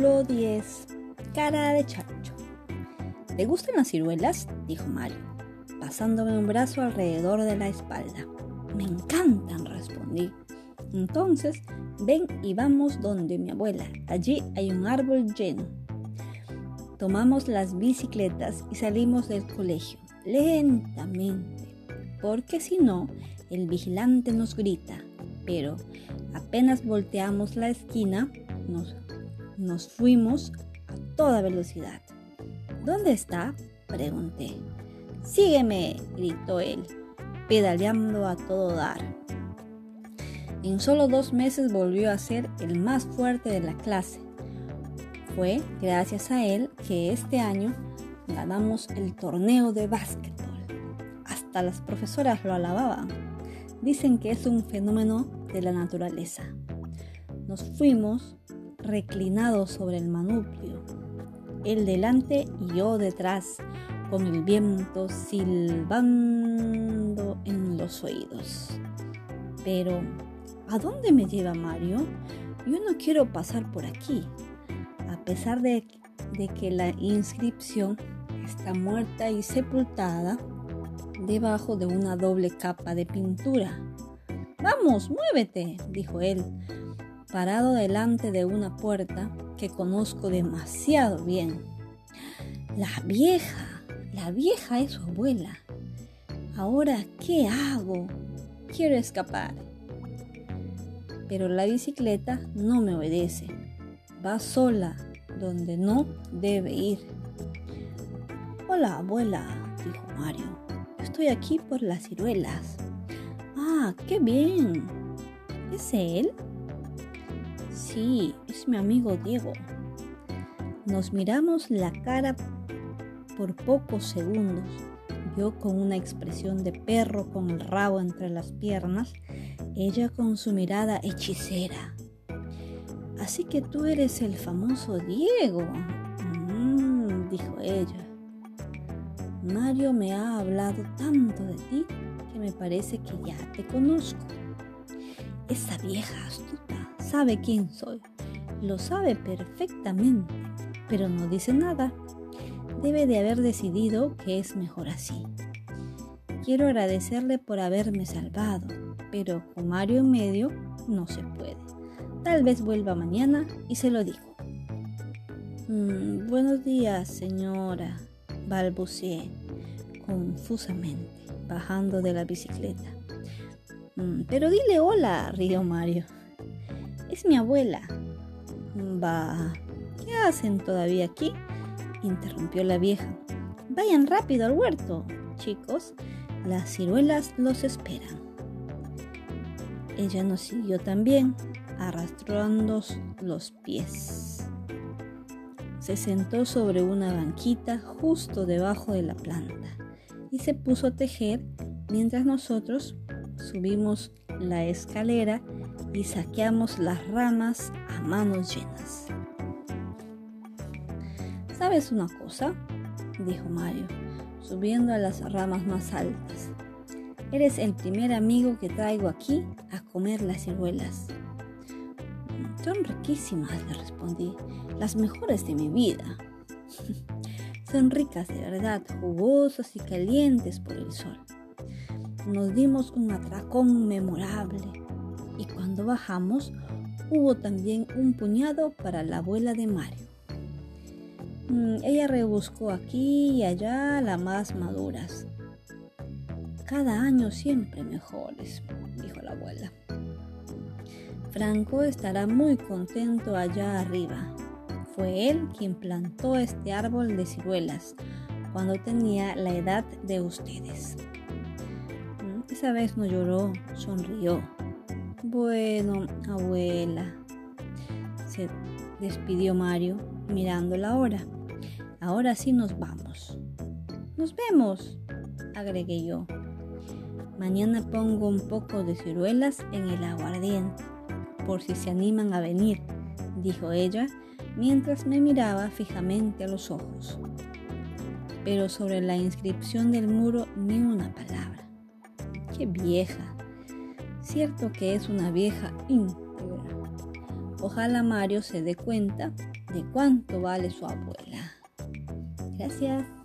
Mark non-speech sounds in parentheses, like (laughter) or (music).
Capítulo 10. Cara de chancho. ¿Te gustan las ciruelas? dijo Mario, pasándome un brazo alrededor de la espalda. Me encantan, respondí. Entonces, ven y vamos donde mi abuela. Allí hay un árbol lleno. Tomamos las bicicletas y salimos del colegio, lentamente, porque si no, el vigilante nos grita. Pero apenas volteamos la esquina, nos, nos fuimos a toda velocidad. ¿Dónde está? pregunté. Sígueme, gritó él, pedaleando a todo dar. En solo dos meses volvió a ser el más fuerte de la clase. Fue gracias a él que este año ganamos el torneo de básquetbol. Hasta las profesoras lo alababan. Dicen que es un fenómeno de la naturaleza. Nos fuimos reclinados sobre el manubrio, él delante y yo detrás, con el viento silbando en los oídos. Pero, ¿a dónde me lleva Mario? Yo no quiero pasar por aquí, a pesar de, de que la inscripción está muerta y sepultada debajo de una doble capa de pintura. Vamos, muévete, dijo él, parado delante de una puerta que conozco demasiado bien. La vieja, la vieja es su abuela. Ahora, ¿qué hago? Quiero escapar. Pero la bicicleta no me obedece. Va sola donde no debe ir. Hola, abuela, dijo Mario. Estoy aquí por las ciruelas. Ah, qué bien. ¿Es él? Sí, es mi amigo Diego. Nos miramos la cara por pocos segundos. Yo con una expresión de perro con el rabo entre las piernas, ella con su mirada hechicera. Así que tú eres el famoso Diego, mm, dijo ella. Mario me ha hablado tanto de ti que me parece que ya te conozco. Esa vieja astuta sabe quién soy. Lo sabe perfectamente, pero no dice nada. Debe de haber decidido que es mejor así. Quiero agradecerle por haberme salvado, pero con Mario en medio no se puede. Tal vez vuelva mañana y se lo digo. Mm, buenos días, señora, balbuceé confusamente, bajando de la bicicleta. Mm, pero dile hola, rió Mario. Es mi abuela. Va, ¿qué hacen todavía aquí? interrumpió la vieja. Vayan rápido al huerto, chicos. Las ciruelas los esperan. Ella nos siguió también, arrastrando los pies se sentó sobre una banquita justo debajo de la planta y se puso a tejer mientras nosotros subimos la escalera y saqueamos las ramas a manos llenas. ¿Sabes una cosa? dijo Mario, subiendo a las ramas más altas. Eres el primer amigo que traigo aquí a comer las ciruelas. Son riquísimas, le respondí, las mejores de mi vida. (laughs) Son ricas de verdad, jugosas y calientes por el sol. Nos dimos un atracón memorable y cuando bajamos hubo también un puñado para la abuela de Mario. Mm, ella rebuscó aquí y allá las más maduras. Cada año siempre mejores, dijo la abuela. Franco estará muy contento allá arriba. Fue él quien plantó este árbol de ciruelas cuando tenía la edad de ustedes. Mm, esa vez no lloró, sonrió. Bueno, abuela, se despidió Mario mirando la hora. Ahora sí nos vamos. Nos vemos, agregué yo. Mañana pongo un poco de ciruelas en el aguardiente por si se animan a venir, dijo ella mientras me miraba fijamente a los ojos. Pero sobre la inscripción del muro ni una palabra. ¡Qué vieja! Cierto que es una vieja íntegra. Ojalá Mario se dé cuenta de cuánto vale su abuela. Gracias.